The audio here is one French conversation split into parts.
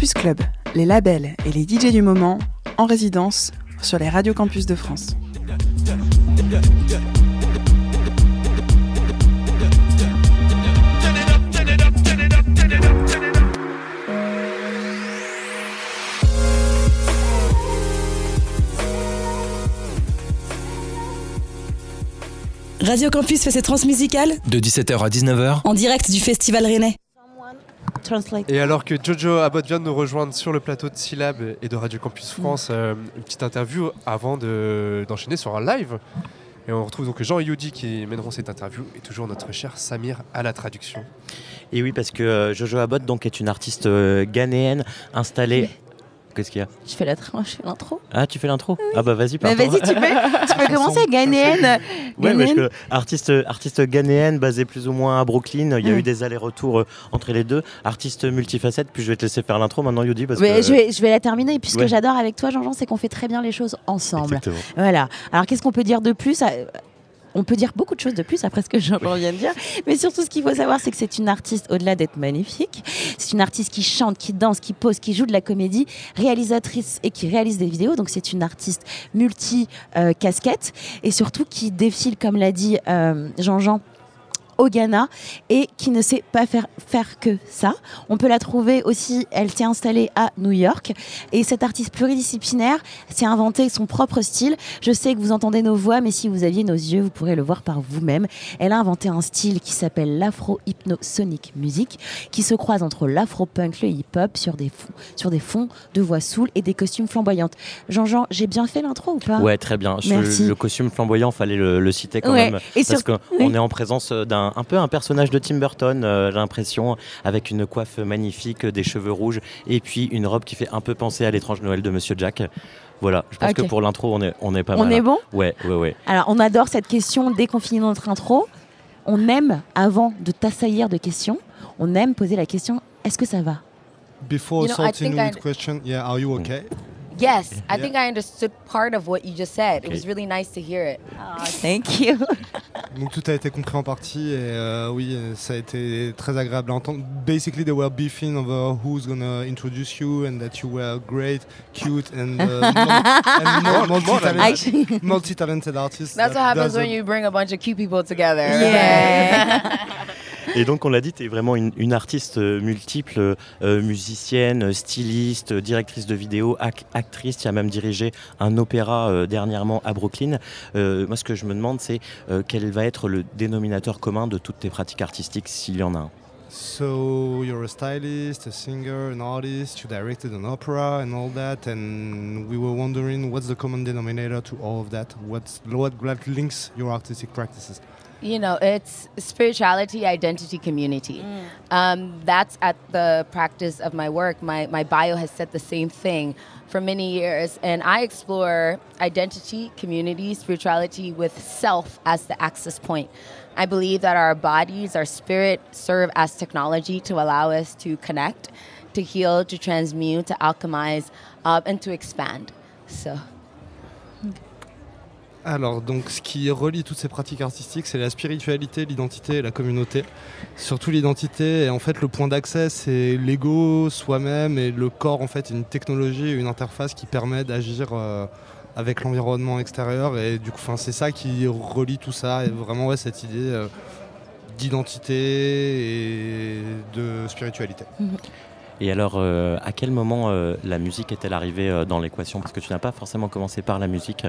Campus Club, les labels et les DJ du moment en résidence sur les radios campus de France. Radio Campus fait ses transmusicales de 17h à 19h en direct du Festival Rennais. Et alors que Jojo Abbott vient de nous rejoindre sur le plateau de Syllab et de Radio Campus France, euh, une petite interview avant d'enchaîner sur un live. Et on retrouve donc Jean et Yudi qui mèneront cette interview et toujours notre cher Samir à la traduction. Et oui, parce que euh, Jojo Abbott donc, est une artiste euh, ghanéenne installée Qu'est-ce qu'il y a Je fais l'intro. Ah, tu fais l'intro Ah bah vas-y, pardon. Mais vas-y, tu peux, tu peux commencer, ghanéenne. Ouais, parce que artiste, artiste ghanéenne, basée plus ou moins à Brooklyn. Il y a eu des allers-retours euh, entre les deux. Artiste multifacette, puis je vais te laisser faire l'intro maintenant, Yudi. Parce que... je, vais, je vais la terminer. Et puis ce que j'adore avec toi, Jean-Jean, c'est qu'on fait très bien les choses ensemble. Exactement. Voilà. Alors qu'est-ce qu'on peut dire de plus on peut dire beaucoup de choses de plus après ce que jean viens de dire, mais surtout ce qu'il faut savoir, c'est que c'est une artiste au-delà d'être magnifique. C'est une artiste qui chante, qui danse, qui pose, qui joue de la comédie, réalisatrice et qui réalise des vidéos. Donc c'est une artiste multi-casquette et surtout qui défile, comme l'a dit euh, Jean-Jean, au Ghana et qui ne sait pas faire, faire que ça. On peut la trouver aussi, elle s'est installée à New York et cette artiste pluridisciplinaire s'est inventé son propre style. Je sais que vous entendez nos voix, mais si vous aviez nos yeux, vous pourrez le voir par vous-même. Elle a inventé un style qui s'appelle l'afro-hypnosonic music, qui se croise entre l'afro-punk, le hip-hop sur des, fonds, sur des fonds de voix saoules et des costumes flamboyantes. Jean-Jean, j'ai bien fait l'intro ou pas? Ouais, très bien. le costume flamboyant, fallait le, citer quand même. Et parce qu'on est en présence d'un un, peu un personnage de Tim Burton, euh, j'ai l'impression, avec une coiffe magnifique, des cheveux rouges et puis une robe qui fait un peu penser à l'étrange Noël de Monsieur Jack. Voilà, je pense que pour l'intro, on est, on est pas mal. On est bon Ouais, ouais, ouais. Alors, on adore cette question dès qu'on finit notre intro. On aime, avant de t'assaillir de questions, on aime poser la question est-ce que ça va? Before starting with question, yeah, are you okay? Yes, I think I understood part of what you just said. It was really nice to hear it. Oh, thank you. Donc tout a été compris en partie et euh, oui, ça a été très agréable à entendre. Basically, they were beefing over who's gonna introduce you and that you were great, cute and, uh, multi-talented artist. That's what happens when you bring a bunch of cute people together. Yeah. Et donc, on l'a dit, tu es vraiment une, artiste euh, multiple, euh, musicienne, styliste, directrice de vidéo, actrice. Tu as même dirigé un opéra euh, dernièrement à Brooklyn. moi, ce que je me demande, c'est quel va être le dénominateur commun de toutes tes pratiques artistiques, s'il y en a un? So you're a stylist, a singer, an artist, you directed an opera and all that, and we were wondering what's the common denominator to all of that? What's, what links your artistic practices? You know, it's spirituality, identity, community. Mm. Um, that's at the practice of my work. My, my bio has said the same thing for many years. And I explore identity, community, spirituality with self as the access point. I believe that our bodies, our spirit serve as technology to allow us to connect, to heal, to transmute, to alchemize, uh, and to expand. So. Alors, donc, ce qui relie toutes ces pratiques artistiques, c'est la spiritualité, l'identité et la communauté. Surtout l'identité, et en fait, le point d'accès, c'est l'ego, soi-même, et le corps, en fait, une technologie, une interface qui permet d'agir euh, avec l'environnement extérieur. Et du coup, c'est ça qui relie tout ça, et vraiment, cette idée euh, d'identité et de spiritualité. Mhm. Et alors, euh, à quel moment euh, la musique est-elle arrivée euh, dans l'équation? Parce que tu n'as pas forcément commencé par la musique.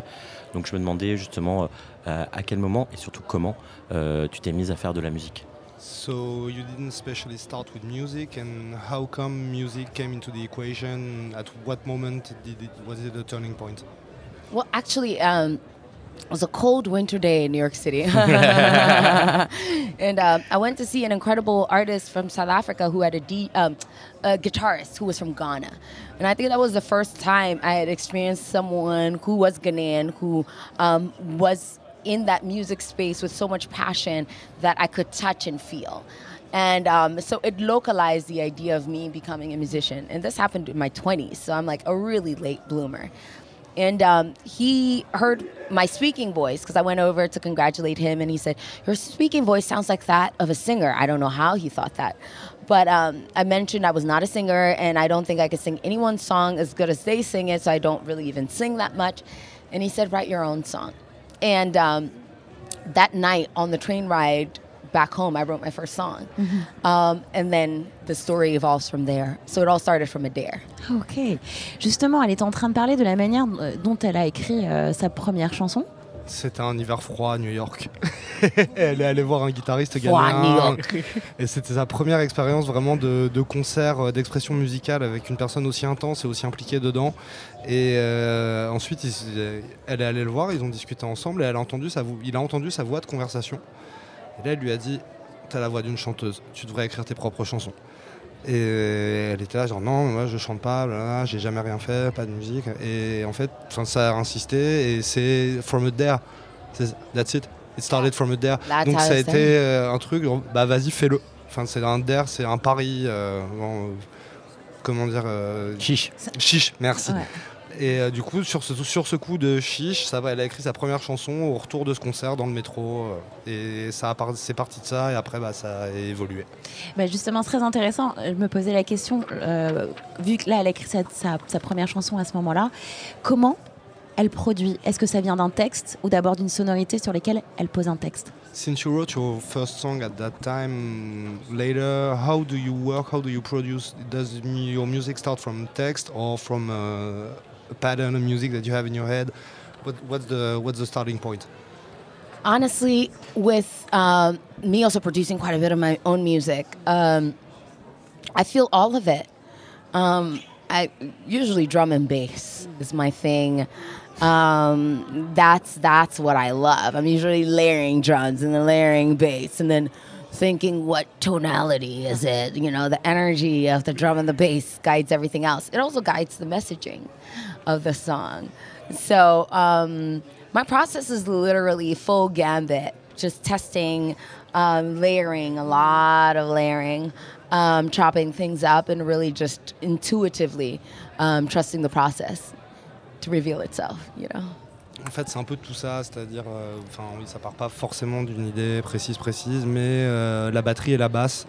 Donc je me demandais justement à quel moment et surtout comment tu t'es mise à faire de la musique? So you didn't especially start with music, and how come music came into the equation? At what moment did it, was it a turning point? Well, actually, um, it was a cold winter day in New York City. and uh, I went to see an incredible artist from South Africa who had a, D, um, a guitarist who was from Ghana. And I think that was the first time I had experienced someone who was Ghanaian, who um, was in that music space with so much passion that I could touch and feel. And um, so it localized the idea of me becoming a musician. And this happened in my 20s, so I'm like a really late bloomer. And um, he heard my speaking voice because I went over to congratulate him, and he said, "Your speaking voice sounds like that of a singer." I don't know how he thought that, but um, I mentioned I was not a singer, and I don't think I could sing anyone's song as good as they sing it, so I don't really even sing that much. And he said, "Write your own song." And um, that night on the train ride back home, I wrote my first song. Mm-hmm. Um, and then the story evolves from there. So it all started from a dare. Ok. Justement, elle est en train de parler de la manière euh, dont elle a écrit euh, sa première chanson. C'était un hiver froid à New York. Elle est allée voir un guitariste Froid à New ghanéen. York. Et c'était sa première expérience vraiment de, de concert, euh, d'expression musicale avec une personne aussi intense et aussi impliquée dedans. Et euh, ensuite, elle est allée le voir, ils ont discuté ensemble et elle a entendu sa vo- il a entendu sa voix de conversation. Et là, elle lui a dit T'as la voix d'une chanteuse, tu devrais écrire tes propres chansons. Et elle était là, genre non, moi je chante pas, j'ai jamais rien fait, pas de musique. Et en fait, 'fin, ça a insisté et c'est From a Dare. C'est- That's it. It started from a dare. Donc ça a été euh, un truc, genre, bah vas-y fais-le. Enfin c'est un dare, c'est un pari. euh, bon, euh, comment dire euh, Chiche. Chiche, merci. Ouais. Et euh, du coup, sur ce, sur ce coup de chiche, ça va, elle a écrit sa première chanson au retour de ce concert dans le métro. euh, et ça c'est parti de ça, et après, bah, ça a évolué. Bah, justement, très intéressant. Je me posais la question, euh, vu que là, elle a écrit sa, sa- sa première chanson à ce moment-là, comment elle produit? Est-ce que ça vient d'un texte ou d'abord d'une sonorité sur lesquelles elle pose un texte? Since you wrote your first song at that time, later, how do you work? How do you produce? Does your music start from text or from uh, a pattern of music that you have in your head? What, what's the what's the starting point? Honestly, with um, me also producing quite a bit of my own music, um, I feel all of it. Um, I usually drum and bass is my thing. Um, that's that's what I love. I'm usually layering drums and then layering bass and then thinking what tonality is it. You know, the energy of the drum and the bass guides everything else. It also guides the messaging of the song. So um, my process is literally full gambit, just testing, um, layering, a lot of layering, um, chopping things up, and really just intuitively um, trusting the process to reveal itself. You know. En fait, c'est un peu tout ça, c'est-à-dire, euh, enfin, oui, ça part pas forcément d'une idée précise, précise, mais euh, la batterie et la basse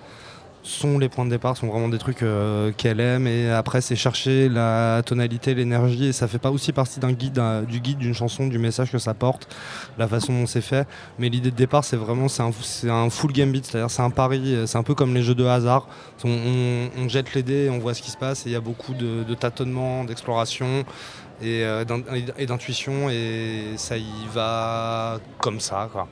sont les points de départ, sont vraiment des trucs euh, qu'elle aime, et après, c'est chercher la tonalité, l'énergie, et ça fait pas aussi partie d'un guide, du guide d'une chanson, du message que ça porte, la façon dont c'est fait, mais l'idée de départ, c'est vraiment, c'est un, full gambit, c'est-à-dire, c'est un pari, c'est un peu comme les jeux de hasard, on jette les dés, on voit ce qui se passe, et il y a beaucoup de, de tâtonnements, d'exploration, et euh, et d'intuition et ça y va comme ça quoi.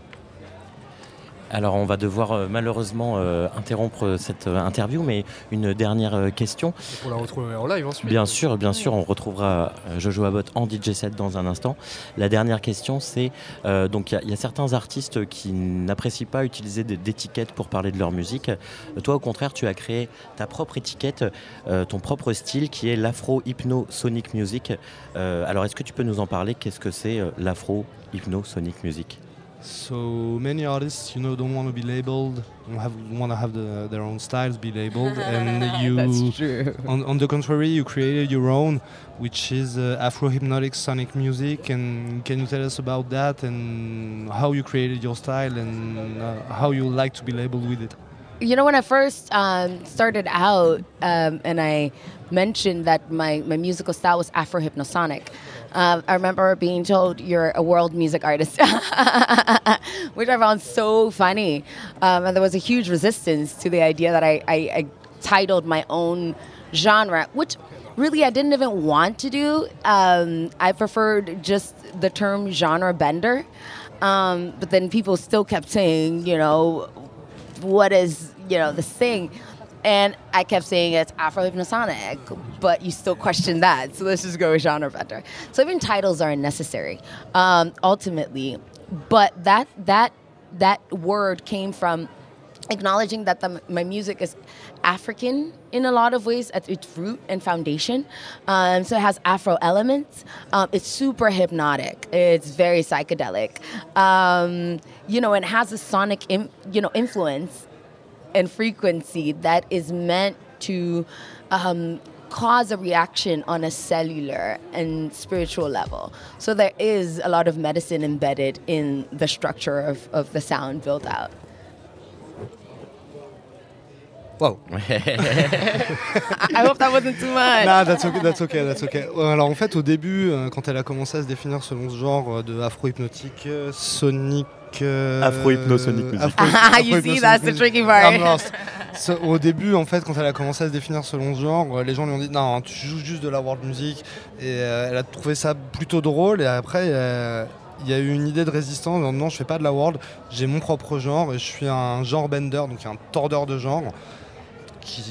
Alors on va devoir euh, malheureusement euh, interrompre cette euh, interview, mais une dernière question. Pour la retrouver en live ensuite. Bien sûr, bien sûr, on retrouvera Jojo Abbott en DJ set dans un instant. La dernière question, c'est donc il y y, a certains artistes qui n'apprécient pas utiliser d'étiquettes pour parler de leur musique. Toi, au contraire, tu as créé ta propre étiquette, ton propre style, qui est l'afro hypno sonic music. Alors, est-ce que tu peux nous en parler? Qu'est-ce que c'est l'afro hypno sonic music? So many artists, you know, don't want to be labeled, don't have, want to have the, their own styles be labeled, and you, true. on, on the contrary, you created your own, which is uh, Afro hypnotic sonic music. And can you tell us about that and how you created your style and uh, how you like to be labeled with it? You know, when I first um, started out um, and I mentioned that my, my musical style was Afro um, I remember being told you're a world music artist, which I found so funny. Um, and there was a huge resistance to the idea that I, I, I titled my own genre, which really I didn't even want to do. Um, I preferred just the term genre bender. Um, but then people still kept saying, you know, what is you know this thing and i kept saying it's afro hypnosonic but you still question that so let's just go with genre bender so even titles are unnecessary um, ultimately but that that that word came from acknowledging that the, my music is African in a lot of ways at its root and foundation. Um, so it has Afro elements. Um, it's super hypnotic. It's very psychedelic. Um, you know, and has a sonic, im- you know, influence and frequency that is meant to um, cause a reaction on a cellular and spiritual level. So there is a lot of medicine embedded in the structure of, of the sound built out. Wow. I hope that wasn't too much. Nah, that's okay, that's okay, that's okay. Alors en fait, au début, euh, quand elle a commencé à se définir selon ce genre euh, de afro-hypnotique, euh, sonique. Euh, Afro-hypnosonic music. afro- Ah, you see, that's the tricky part. I'm lost. So, au début, en fait, quand elle a commencé à se définir selon ce genre, euh, les gens lui ont dit non, tu joues juste de la world music. Et euh, elle a trouvé ça plutôt drôle. Et après, euh, il y a eu une idée de résistance. en disant, Non, je fais pas de la world, j'ai mon propre genre. Et je suis un genre bender, donc un tordeur de genre qui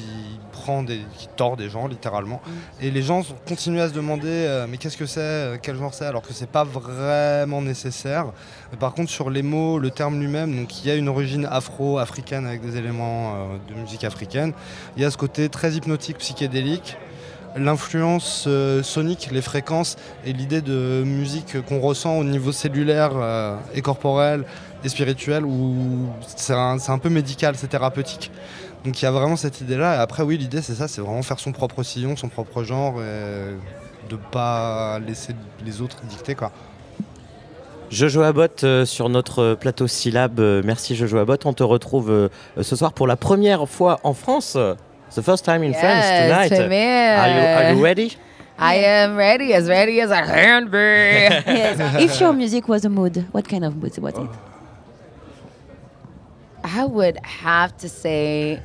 prend des, qui tord des gens littéralement. Et les gens continuent à se demander euh, mais qu'est-ce que c'est, euh, quel genre c'est, alors que c'est pas vraiment nécessaire. Par contre sur les mots, le terme lui-même, donc il y a une origine afro-africaine avec des éléments euh, de musique africaine. Il y a ce côté très hypnotique, psychédélique. L'influence euh, sonique, les fréquences et l'idée de musique qu'on ressent au niveau cellulaire euh, et corporel et spirituel où c'est un, c'est un peu médical, c'est thérapeutique. Donc il y a vraiment cette idée-là. Et après, oui, l'idée, c'est ça, c'est vraiment faire son propre sillon, son propre genre, et de pas laisser les autres dicter, quoi. Jojo Abbott euh, sur notre plateau Syllab. Euh, merci Jojo Abbott. On te retrouve euh, ce soir pour la première fois en France. The first time in France Yes, tonight. premiere. Are you, are you ready? I am ready, as ready as I can be. Yes. if your music was a mood, what kind of mood was it? I would have to say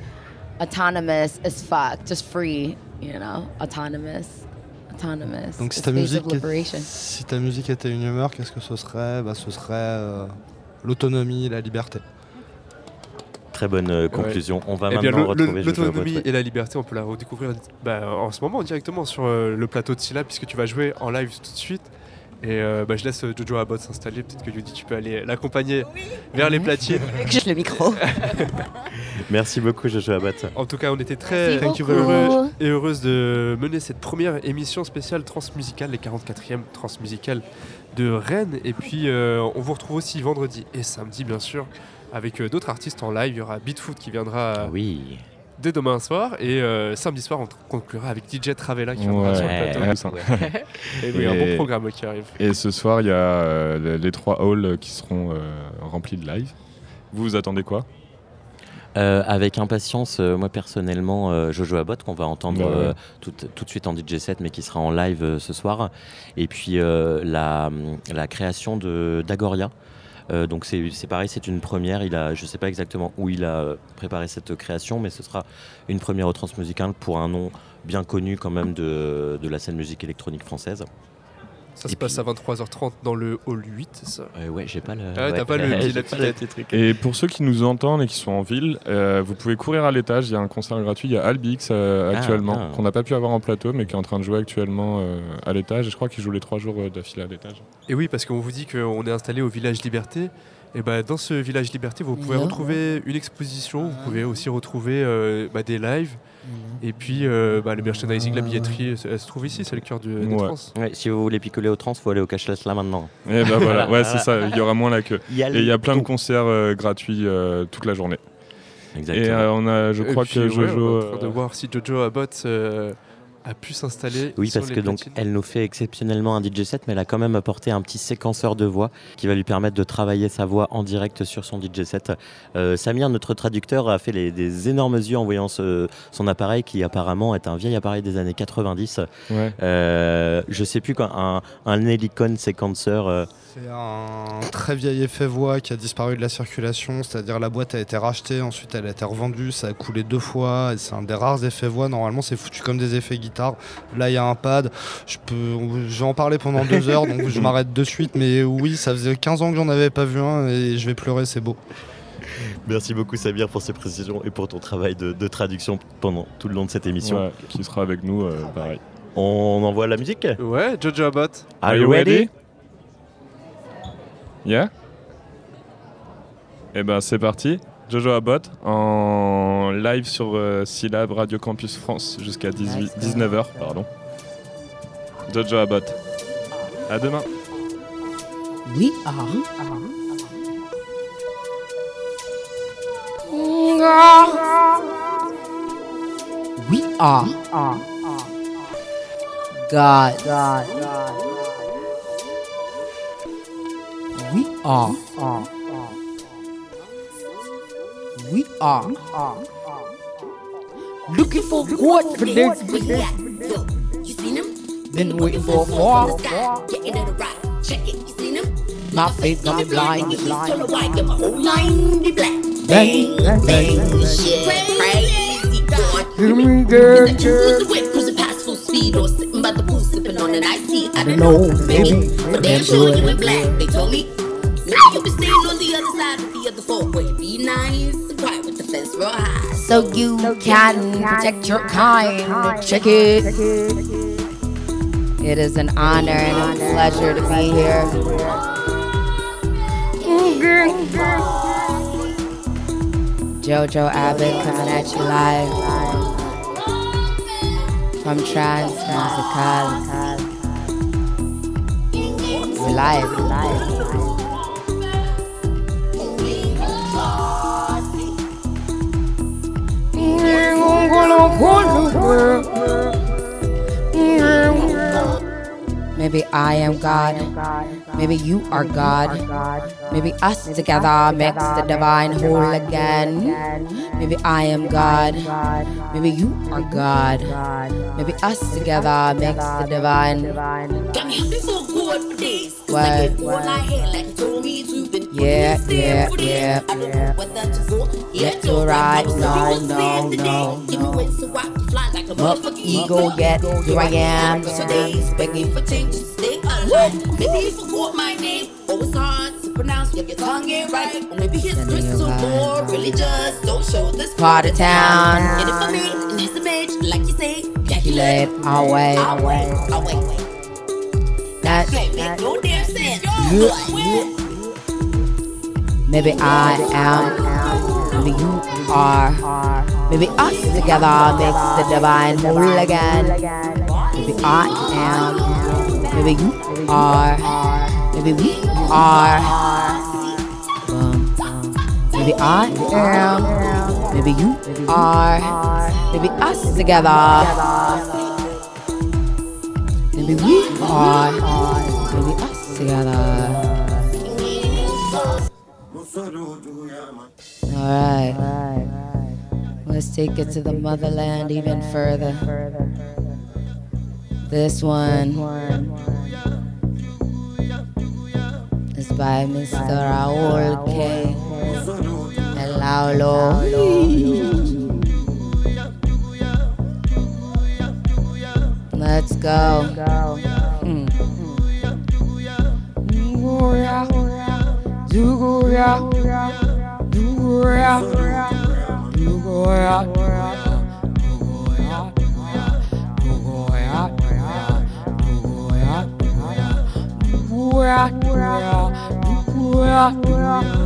autonomous as fuck, just free, you know, autonomous, autonomous. Donc si ta, musique, liberation. si ta musique était une humeur, qu'est-ce que ce serait? Bah, Ce serait euh, l'autonomie, la liberté. Très bonne euh, conclusion. On va Eh bien, maintenant le- retrouver l'autonomie ouais. et la liberté, on peut la redécouvrir bah, en ce moment directement sur euh, le plateau de Syllab, puisque tu vas jouer en live tout de suite. Et euh, bah, je laisse euh, Jojo Abbott s'installer. Peut-être que Yudi, tu peux aller l'accompagner vers les platines. Juste le micro. Merci beaucoup Jojo Abbott. En tout cas, on était très heureux et heureuse de mener cette première émission spéciale transmusicale, les 44e transmusicales de Rennes. Et puis, euh, on vous retrouve aussi vendredi et samedi, bien sûr, avec euh, d'autres artistes en live. Il y aura Beatfoot qui viendra oui. Dès demain soir. Et euh, samedi soir, on conclura avec DJ Travella qui viendra Ouais. sur le plateau. Et oui, un bon programme qui arrive. Et ce soir, il y a euh, les- trois halls qui seront euh, remplis de live. Vous vous attendez quoi? Euh, avec impatience, euh, moi personnellement, euh, Jojo Abbott, qu'on va entendre Bah ouais. euh, tout, tout de suite en DJ set, mais qui sera en live euh, ce soir. Et puis euh, la, la création de d'Agoria. Euh, donc c'est pareil, c'est une première. Il a, je sais pas exactement où il a euh, préparé cette création, mais ce sera une première au transmusical pour un nom bien connu quand même de, de la scène musique électronique française. Ça Et se passe puis- à 23h30 dans le hall 8, c'est ça Euh, ouais, j'ai pas le. Ah, t'as pas le la pas truc. Et pour ceux qui nous entendent et qui sont en ville, euh, vous pouvez courir à l'étage. Il y a un concert gratuit. Il y a Albix euh, Ah, actuellement, qu'on n'a pas pu avoir en plateau, mais qui est en train de jouer actuellement euh, à l'étage. Et je crois qu'il joue les trois jours euh, d'affilée à l'étage. Et oui, parce qu'on vous dit qu'on est installé au village Liberté. Et bah, dans ce village Liberté, vous pouvez Yeah. retrouver une exposition, vous pouvez aussi retrouver euh, bah, des lives. Et puis euh, bah, le merchandising, la billetterie, elle, elle se trouve ici, c'est le cœur du, des Ouais. trans. Ouais, si vous voulez picoler au trans, faut aller au cashless là maintenant. Et ben voilà, ouais, c'est ça. Il y aura moins la queue. Il y a Et il y a plein de concerts euh, gratuits euh, toute la journée. Exactement. Et euh, on a, je crois puis, que ouais, Jojo. on est en train de voir si Jojo Abbott euh, a pu s'installer. Oui, sur parce les que donc elle nous fait exceptionnellement un DJ set, mais elle a quand même apporté un petit séquenceur de voix qui va lui permettre de travailler sa voix en direct sur son DJ set. Euh, Samir, notre traducteur, a fait les- des énormes yeux en voyant ce- son appareil qui apparemment est un vieil appareil des années 90. ouais. Euh, je sais plus quoi, un, un Helicon séquenceur. C'est un très vieil effet voix qui a disparu de la circulation, c'est-à-dire la boîte a été rachetée, ensuite elle a été revendue, ça a coulé deux fois, et c'est un des rares effets voix, normalement c'est foutu comme des effets guitare. Là il y a un pad, je, peux, je vais en parler pendant deux heures, donc je m'arrête de suite, mais oui, ça faisait 15 ans que j'en avais pas vu un, et je vais pleurer, c'est beau. Merci beaucoup Samir pour ces précisions et pour ton travail de, de traduction pendant tout le long de cette émission. Ouais, qui sera avec nous, euh, pareil. On envoie la musique? Ouais, Jojo Abbott. Are you ready? Yeah Et ben c'est parti. Jojo Abbott en live sur euh, Syllab Radio Campus France jusqu'à 19h. Pardon. Jojo Abbott. À demain. We are. We are. God. God. Are. We are. Looking for what for this? Been waiting for a while. My faith got me blind. Bang, bang, bang. Give me girl. the whip, cruising past full speed, or sitting by the pool, sipping on an tea. I don't know, baby, but damn sure you went black. They told me. Quiet with the fence real high. So you can protect your kind. Check it. It is an honor and a pleasure to be here. Jojo Abbott coming at you live from Trans Musical. Live, live. Maybe I am God. Maybe you are God. Maybe us together makes the divine whole again. Maybe I am God. Maybe you are God. Maybe us together makes the divine. What? Yeah, yeah, yeah, yeah. Yet to no, no, no, no. Up ego, yet here I am. Today's begging for change Maybe you forgot my name. Oh, it's hard to pronounce. If your tongue ain't right, or maybe his crystal more religious. Don't show this part of town. Get it for me, image, like you say, calculate our way, our way, our way. That, that, no damn sense. Maybe I am, maybe you are. Maybe us together makes the divine whole again. Maybe I am, maybe you are, maybe we are. Um, maybe I am, maybe you are, maybe us together. Maybe we are, maybe us together. All right. Let's take it to the motherland even further. This one by Mr. Raoul K. El Let's go. Mm. yeah.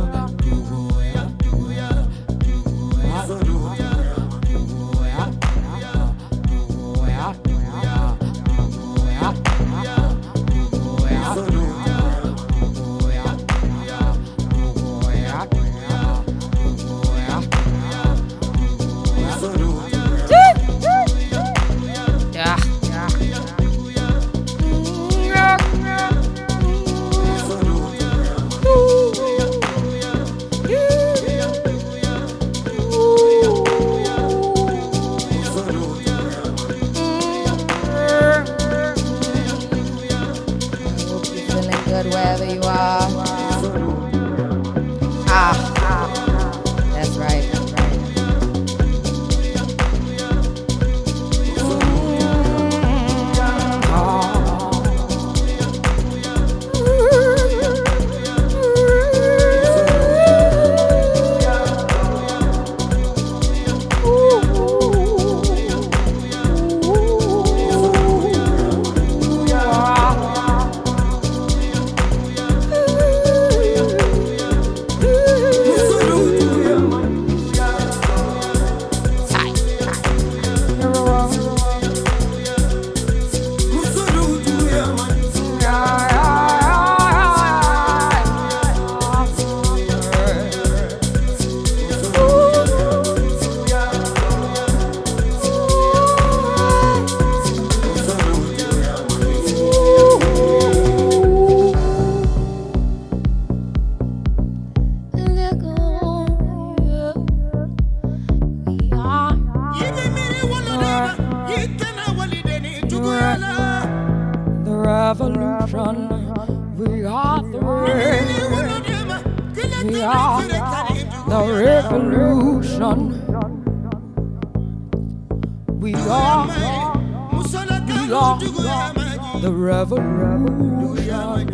The revolution.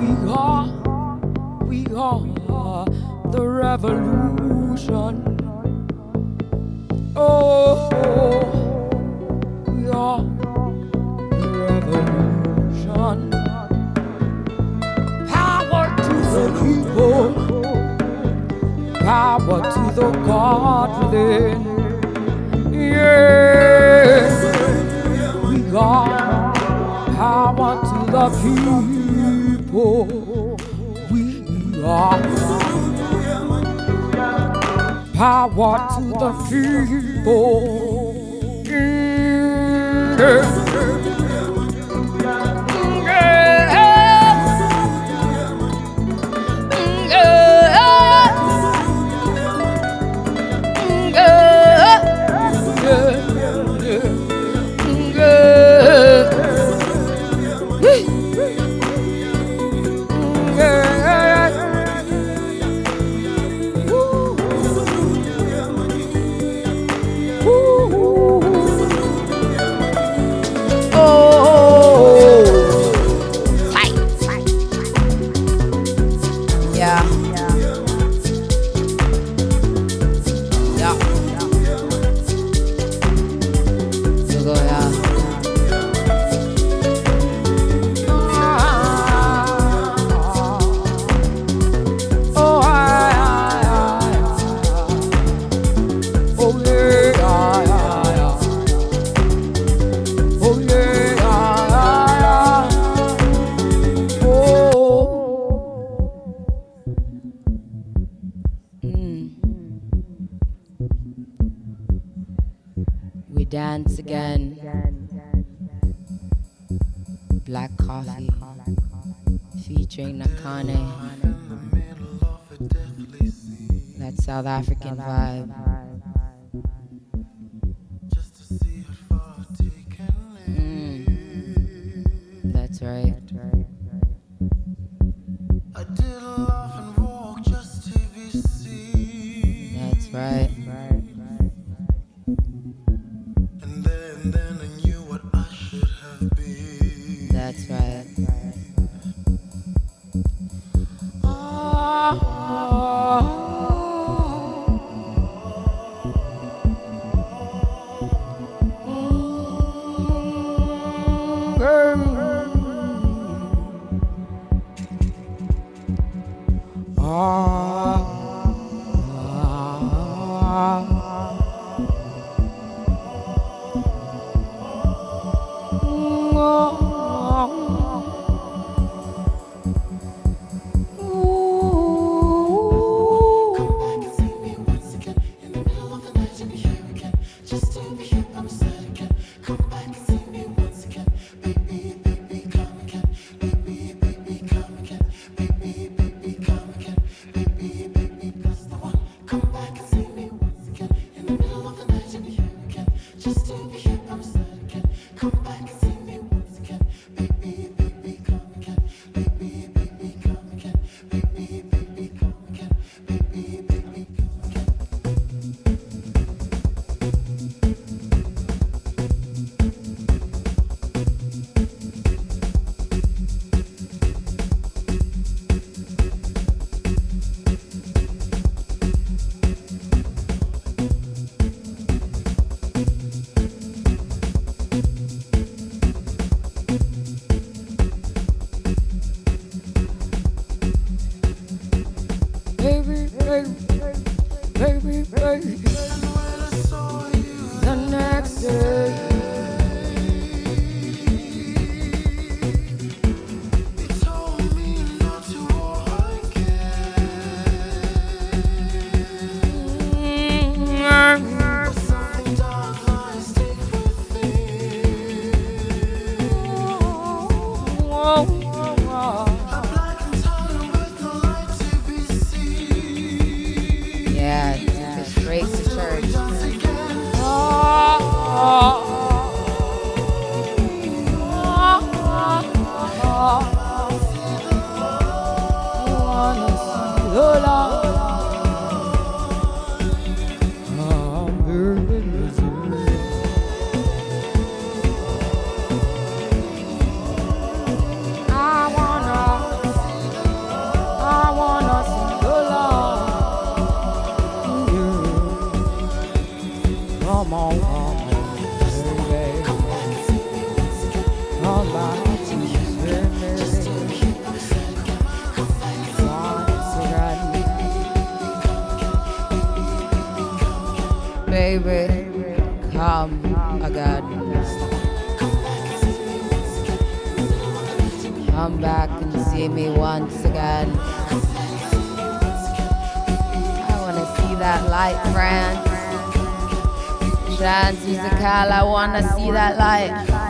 We are, we are the revolution. Oh, we are the revolution. Power to the people, power to the God within. Yeah, Lord, to the people. We are power to the people. That light, France. Dance musical, I wanna see that light.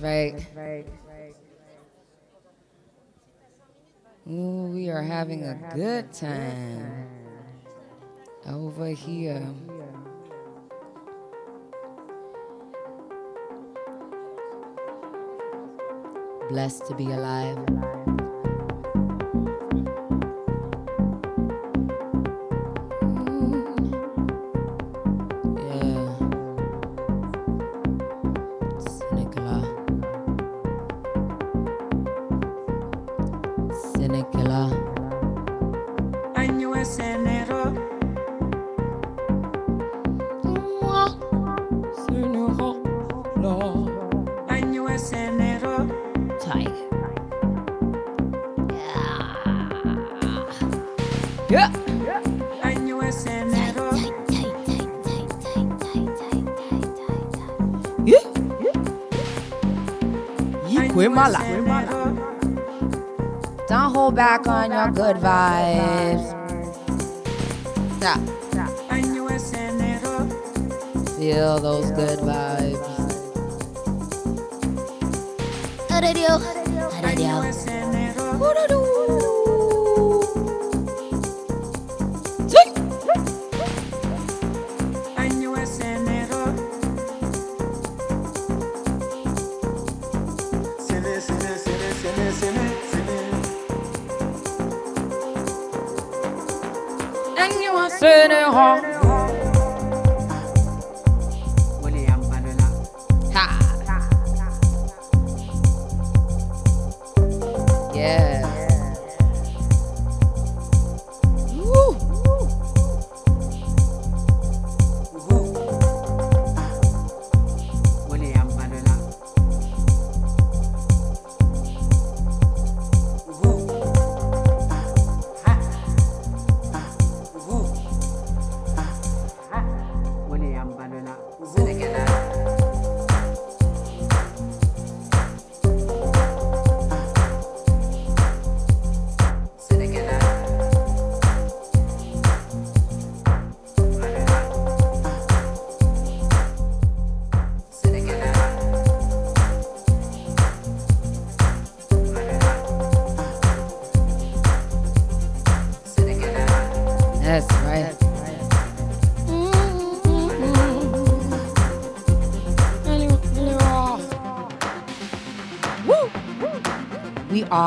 Right. That's right. Ooh, we are having a good time over here. Blessed to be alive. On your good vibes. Stop. Feel those good vibes. And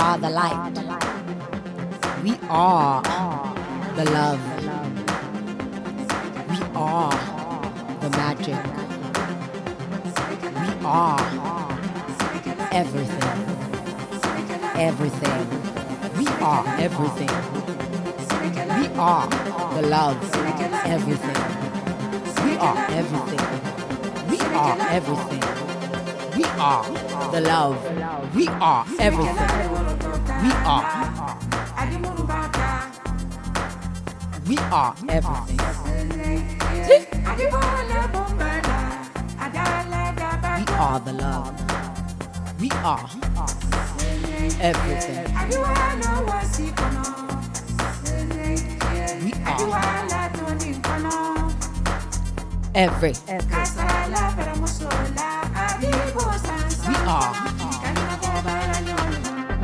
are the light. We are the love. We are the magic. We are everything. Everything. We are everything. We are the love. Everything. We are everything. We are everything. We are the love. We are everything. We are. We are everything. We are the love. We are everything. We are every.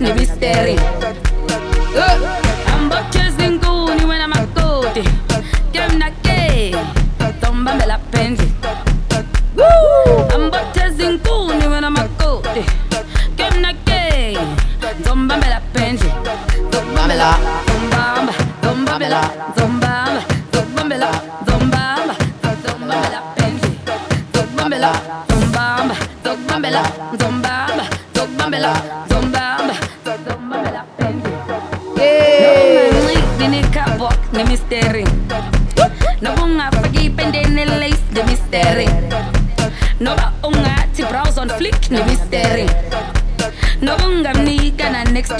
ni misteri ambochezi nguni makoti kemnake tombambe la penzi ambochezi nkuni makoti kemnake tombambe la penzi tombambe la tombamba tombambe la.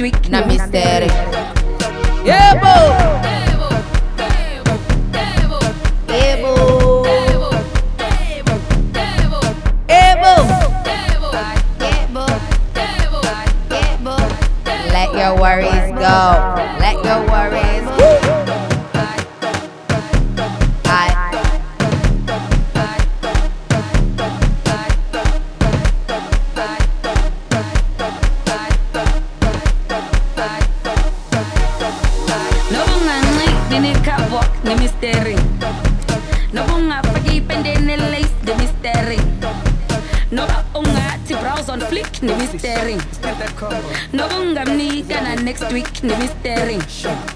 week. tweak, no mystery. Sure.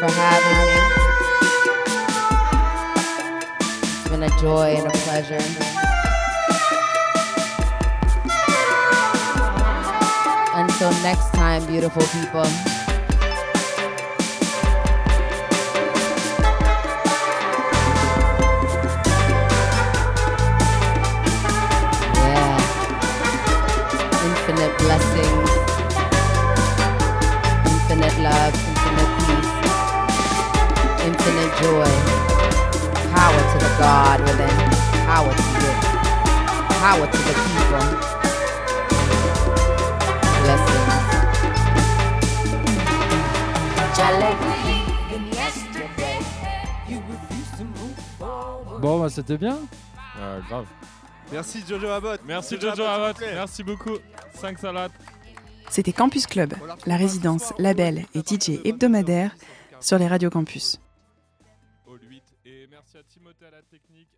for having me. It's been a joy and a pleasure. Until next time, beautiful people. Yeah. Infinite blessings, infinite love. dance and enjoy. Power to the God within, power to you, power to the people. Blessings. Bon, bah, c'était bien. Euh, grave. Merci Jojo Abbott. Merci Jojo, Jojo Abbott. Abbott. Merci beaucoup. 5 salades. C'était Campus Club, la résidence, label et DJ hebdomadaire sur les radios campus. Merci à Timothée à la technique.